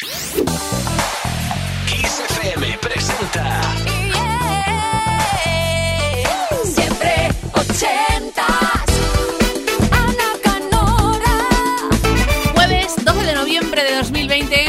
Kiss FM presenta Siempre ochentas. Ana Canora. Jueves 12 de noviembre de 2020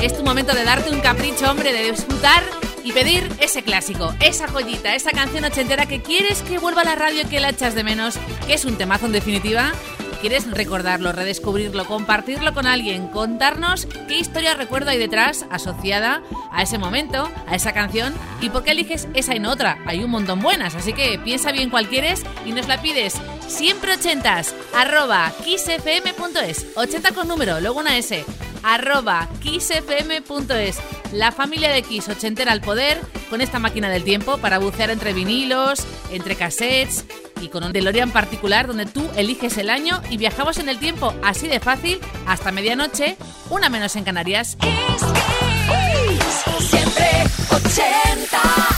es tu momento de darte un capricho, hombre, de disfrutar y pedir ese clásico, esa joyita, esa canción ochentera que quieres que vuelva a la radio y que la echas de menos, que es un temazo en definitiva. ¿Quieres recordarlo, redescubrirlo, compartirlo con alguien, contarnos qué historia recuerdo hay detrás asociada a ese momento, a esa canción y por qué eliges esa y no otra? Hay un montón buenas, así que piensa bien cuál quieres y nos la pides siempre ochentas, arroba kissfm.es, 80 con número, luego una S, arroba kissfm.es. La familia de Kiss ochentera al poder con esta máquina del tiempo para bucear entre vinilos, entre cassettes y con un DeLorean particular donde tú eliges el año y viajamos en el tiempo así de fácil hasta medianoche, una menos en Canarias. Es que es siempre 80.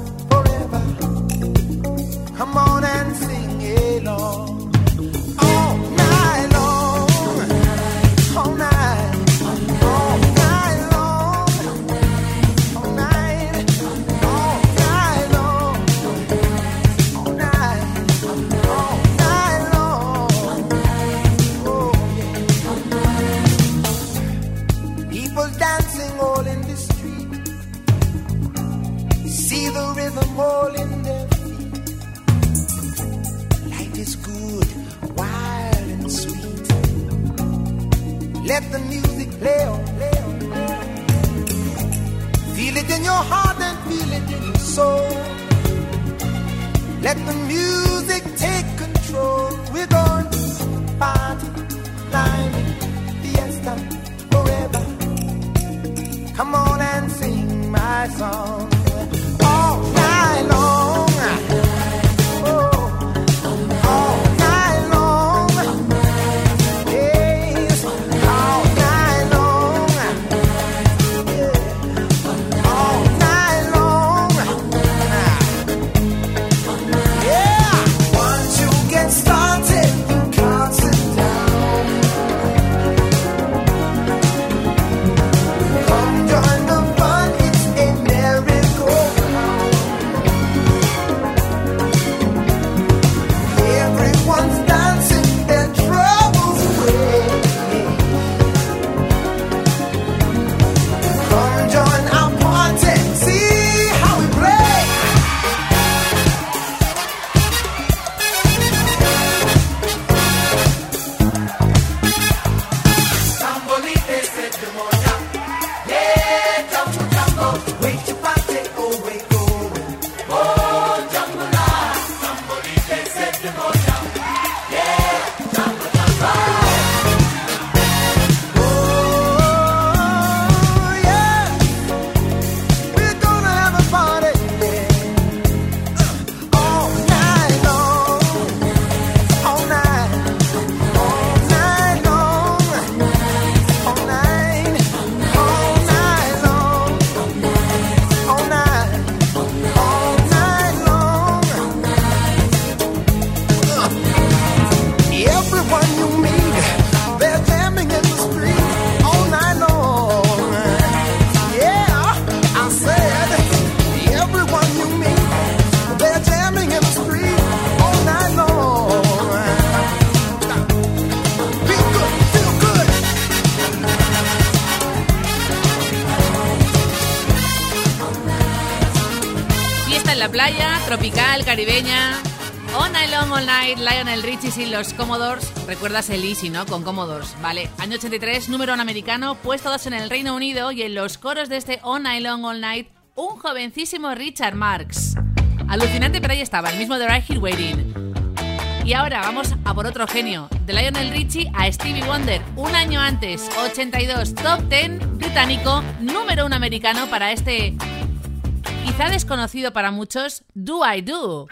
soul. Let the music take control. We're going to party, climbing, fiesta, forever. Come on and sing my song tropical, caribeña. All Night Long, All Night, Lionel Richie y los Commodores. Recuerdas el Easy, ¿no? Con Commodores. Vale, año 83, número uno americano, puesto dos en el Reino Unido y en los coros de este All Night Long, All Night, un jovencísimo Richard Marx. Alucinante, pero ahí estaba, el mismo de Right Here Waiting. Y ahora vamos a por otro genio, de Lionel Richie a Stevie Wonder, un año antes, 82, top 10 británico, número uno americano para este, quizá desconocido para muchos, Do I Do.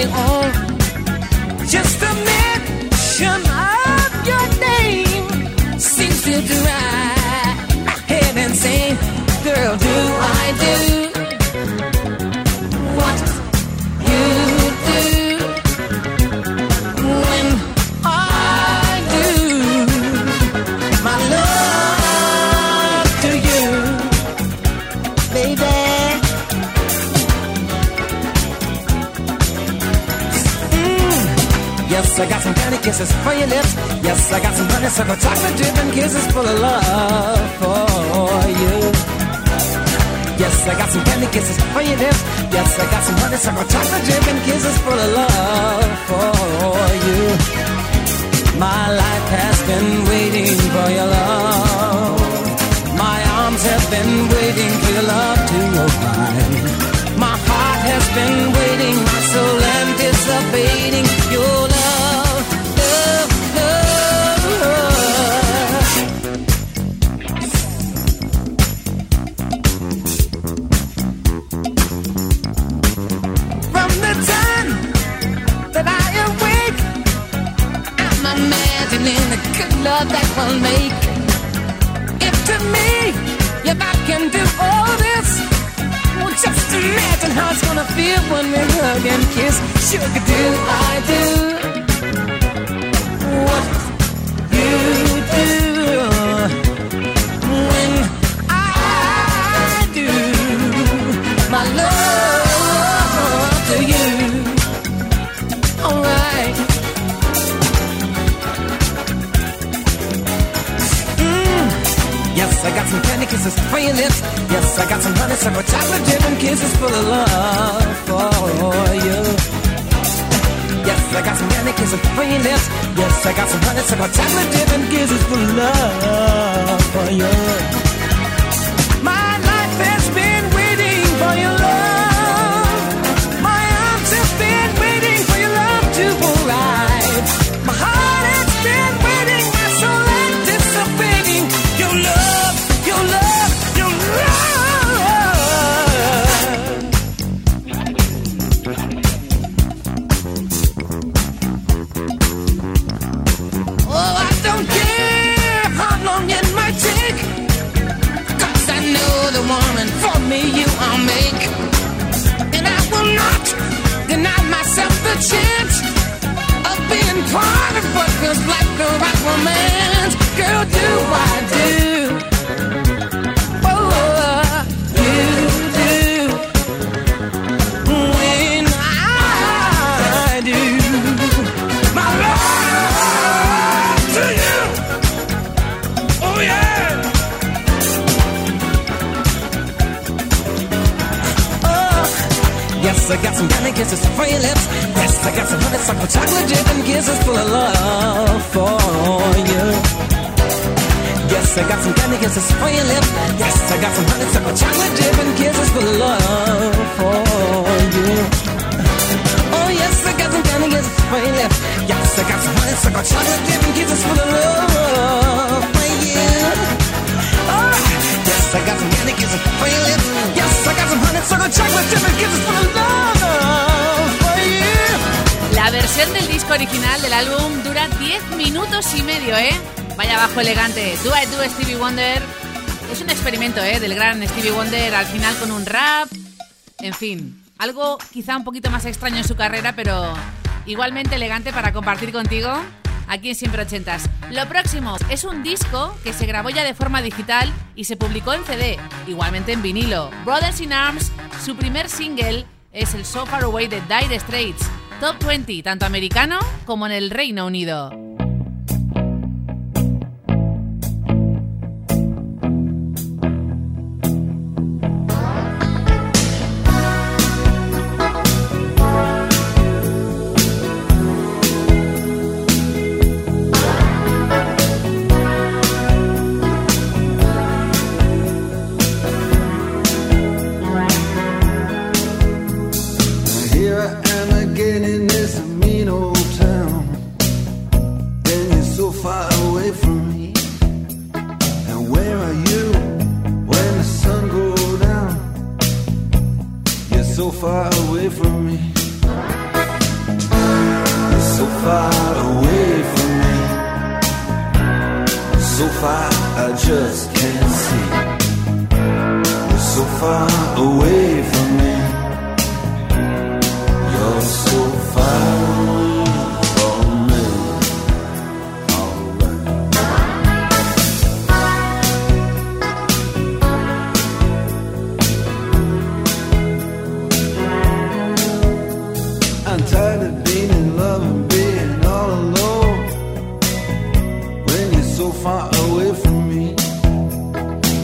going on I got some candy kisses for your lips. Yes, I got some honeysuckle chocolate dripping kisses full of love for you. Yes, I got some candy kisses for your lips. Yes, I got some honeysuckle chocolate dripping kisses full of love for you. My life has been waiting for your love. My arms have been waiting for your love to arrive. My heart has been waiting, we'll make. If to me, if I can do all this, well, just imagine how it's gonna feel when we hug and kiss. Sugar, do I do some candy kisses for your lips. Yes, I got some honeysuckle chocolate dripping kisses full of love for you. Yes, I got some candy kisses for your lips. Yes, I got some honeysuckle chocolate dripping kisses full of love Vaya bajo elegante. Do I Do Stevie Wonder. Es un experimento, ¿eh? Del gran Stevie Wonder al final con un rap. En fin, algo quizá un poquito más extraño en su carrera, pero igualmente elegante para compartir contigo aquí en Siempre Ochentas. Lo próximo es un disco que se grabó ya de forma digital y se publicó en CD, igualmente en vinilo. Brothers in Arms, su primer single es el So Far Away de Dire Straits, Top 20, tanto americano como en el Reino Unido. So far away from me,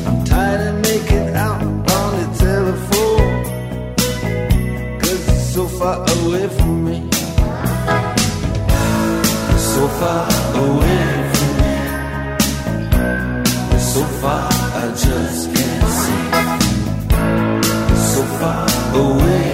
I'm tired of making out on the telephone. Cause you're so far away from me. So far away from me. So far, I just can't see. So far away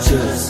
conscious.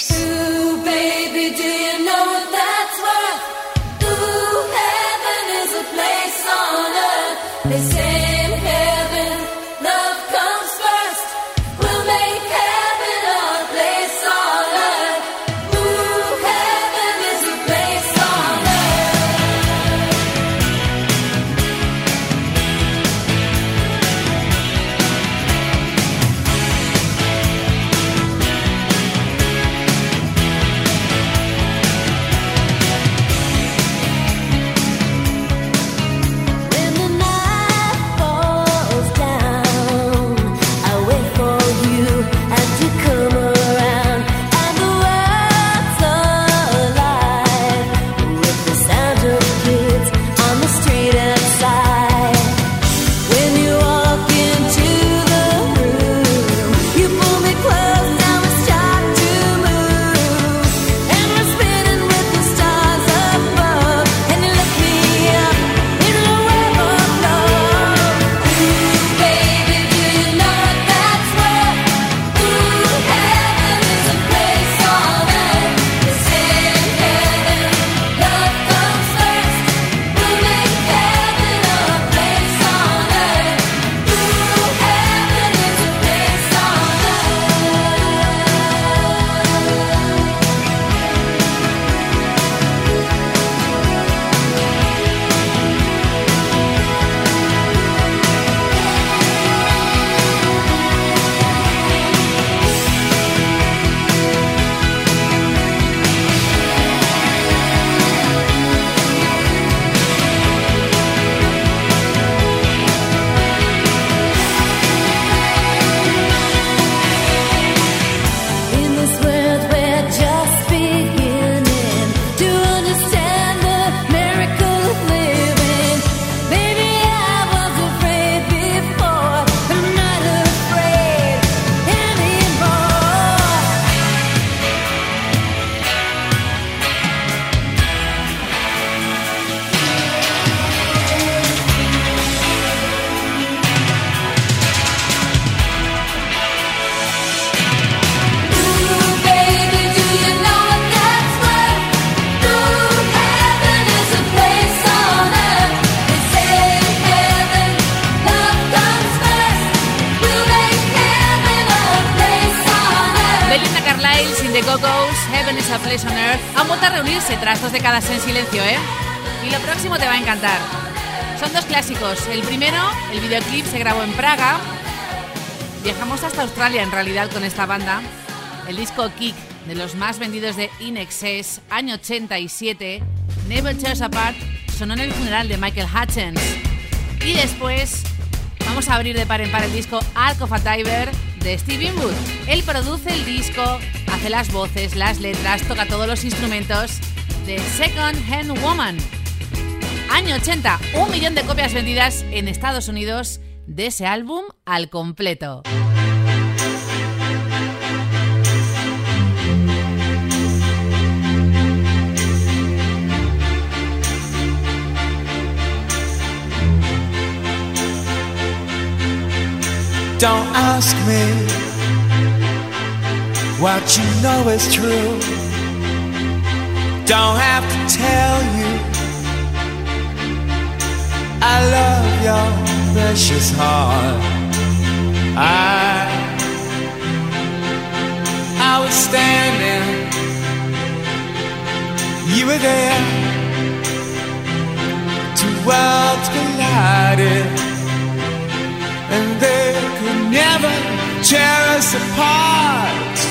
El primero, el videoclip se grabó en Praga. Viajamos hasta Australia en realidad con esta banda. El disco Kick, de los más vendidos de In Excess, año 87, Never Tears Apart, sonó en el funeral de Michael Hutchins. Y después vamos a abrir de par en par el disco Ark of a Diver de Steve Winwood. Él produce el disco, hace las voces, las letras, toca todos los instrumentos de Second Hand Woman. Año 80, un millón de copias vendidas en Estados Unidos de ese álbum al completo. Don't ask me what you know is true. Don't have to tell you I love your precious heart. I I was standing, you were there. Two worlds collided and they could never tear us apart.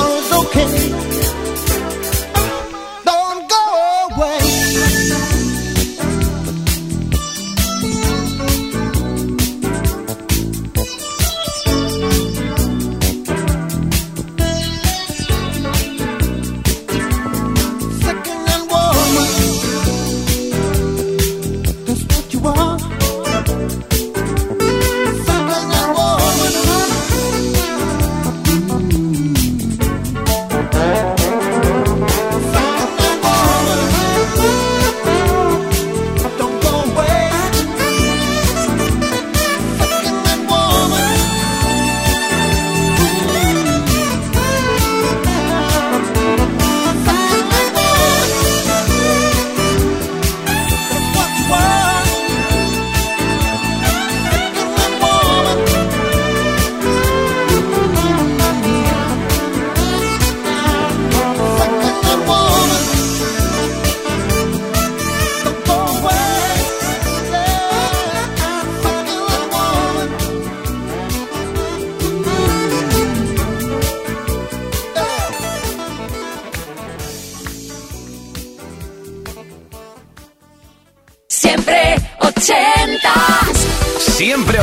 tomorrow's okay.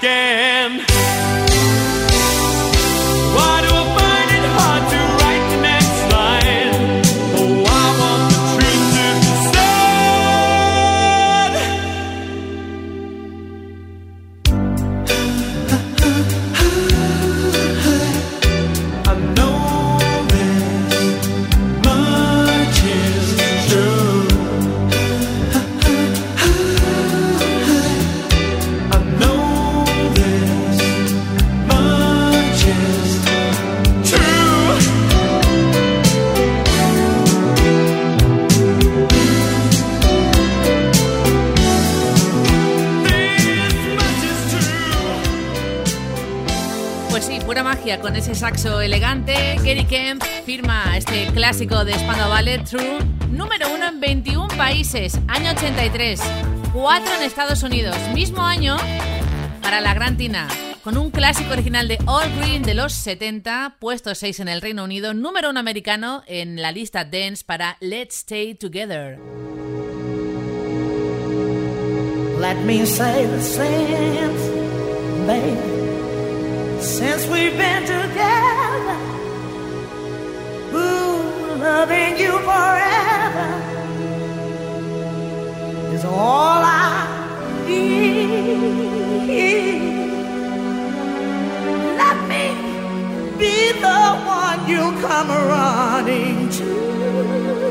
again. saxo elegante, Kerry Kemp firma este clásico de Spandau Ballet True, número uno en 21 países, año 83, 4 en Estados Unidos, mismo año para la Gran Tina, con un clásico original de All Green de los 70, puesto 6 en el Reino Unido, número uno americano en la lista Dance para Let's Stay Together. Let me say the same, baby. Since we've been together, ooh, loving you forever is all I need. Let me be the one you come running to.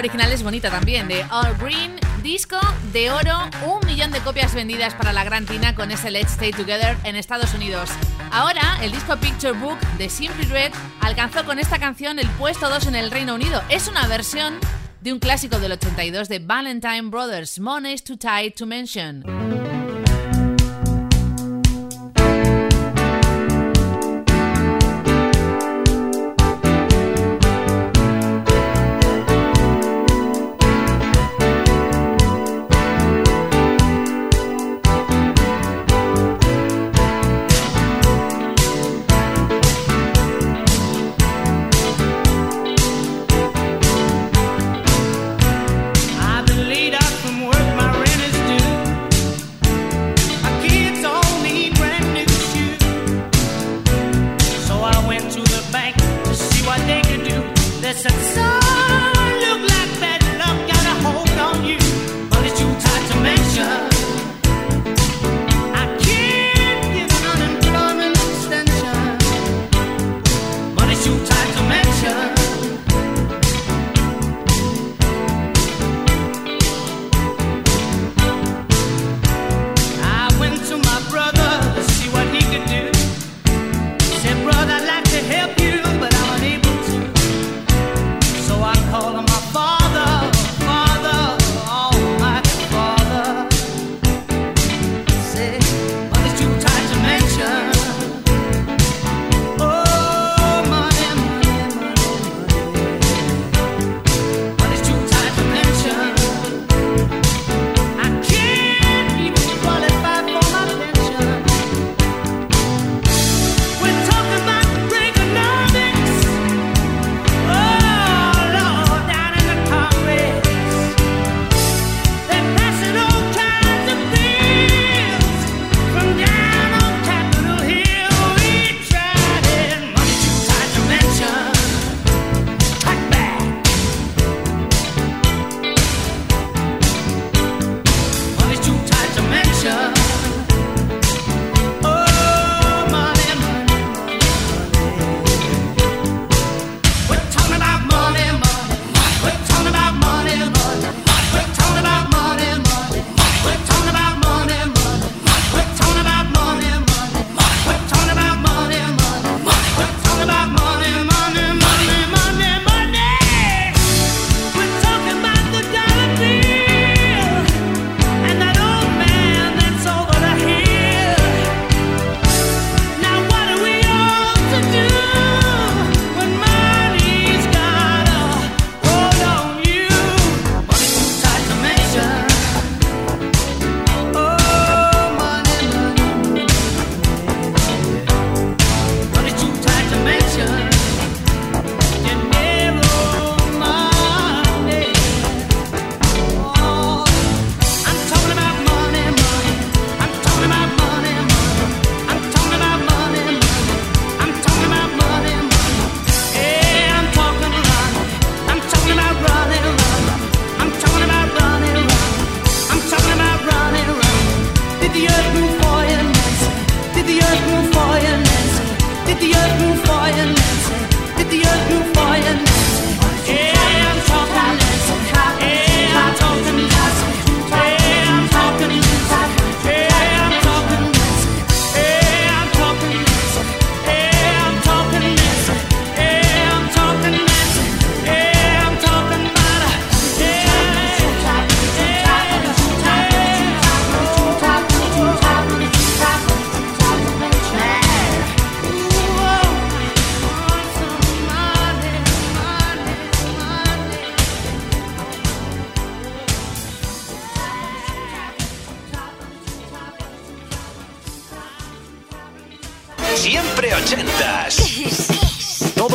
Original es bonita también, de All Green, disco de oro, un millón de copias vendidas para la Gran Tina con ese Let's Stay Together en Estados Unidos. Ahora, el disco Picture Book de Simply Red alcanzó con esta canción el puesto 2 en el Reino Unido. Es una versión de un clásico del 82 de Valentine Brothers, Money's Too Tight to Mention.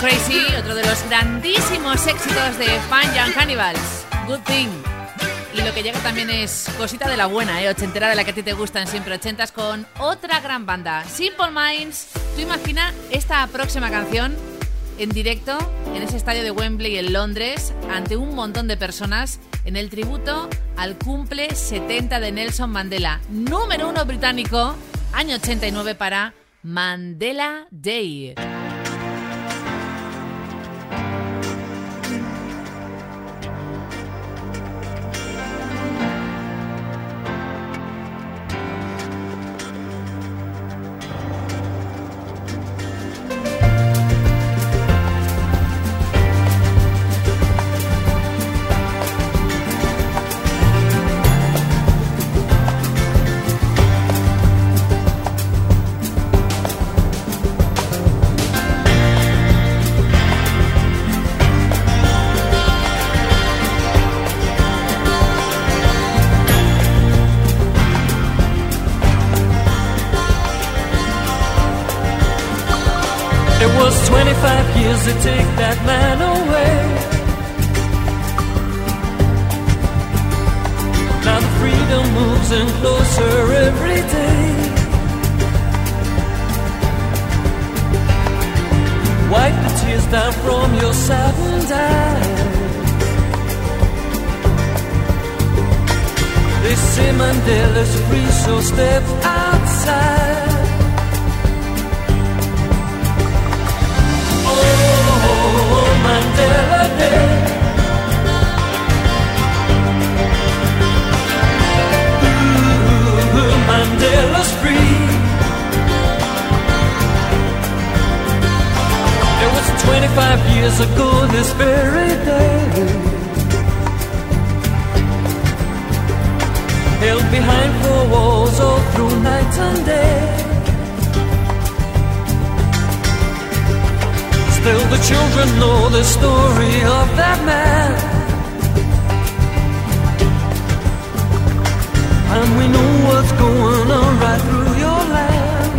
Crazy, otro de los grandísimos éxitos de Fan Young Cannibals, Good Thing. Y lo que llega también es cosita de la buena, ¿eh? ochentera de la que a ti te gustan siempre ochentas con otra gran banda, Simple Minds. Tú imagina esta próxima canción en directo en ese estadio de Wembley en Londres ante un montón de personas en el tributo al cumple 70 de Nelson Mandela, número uno británico, año 89 para Mandela Day. Mandela's free, so step outside. Oh, Mandela Day. Ooh, Mandela's free. It was 25 years ago this very day. Held behind four walls all through night and day. Still the children know the story of that man. And we know what's going on right through your land.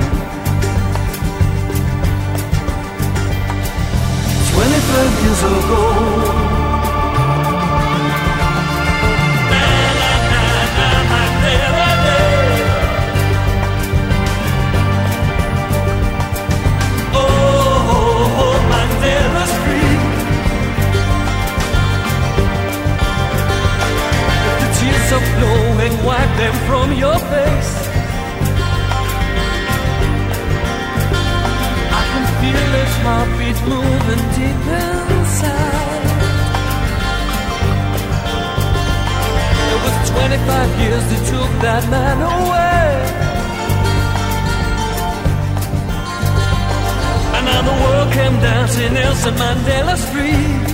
25 years ago. Wipe them from your face. I can feel his heartbeat moving deep inside. It was 25 years that took that man away. And now the world came dancing, Nelson Mandela's free.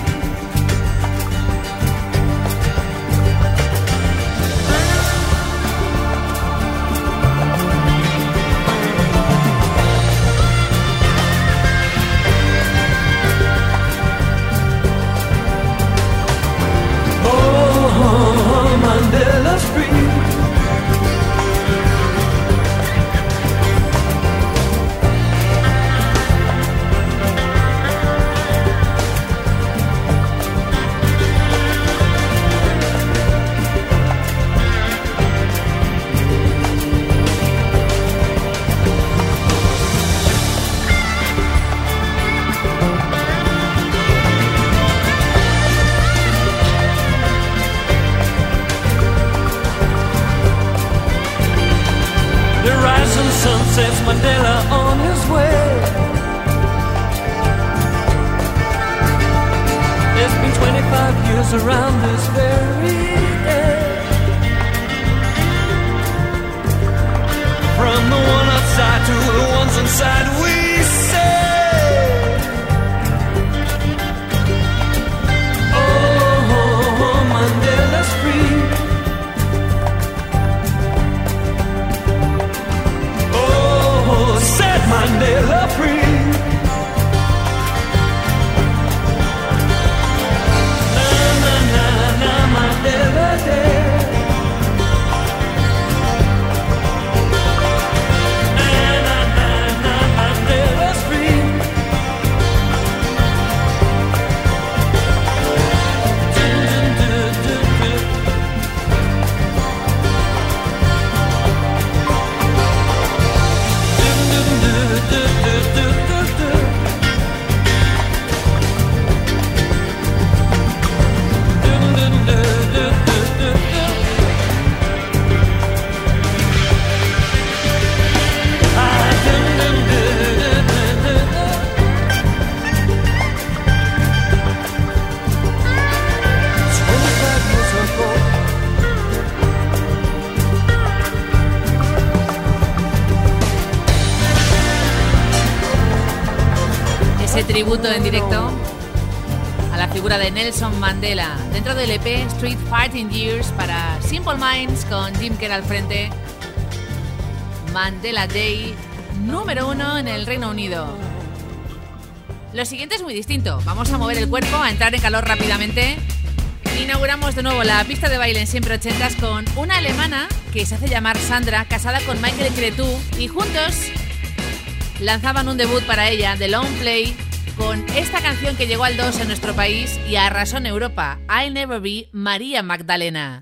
De Nelson Mandela dentro del EP Street Fighting Years para Simple Minds con Jim Kerr al frente. Mandela Day número uno en el Reino Unido. Lo siguiente es muy distinto. Vamos a mover el cuerpo, a entrar en calor rápidamente. Inauguramos de nuevo la pista de baile en siempre ochentas con una alemana que se hace llamar Sandra, casada con Michael Cretu y juntos lanzaban un debut para ella, The Long Play, con esta canción que llegó al 2 en nuestro país y arrasó en Europa, I'll Never Be María Magdalena.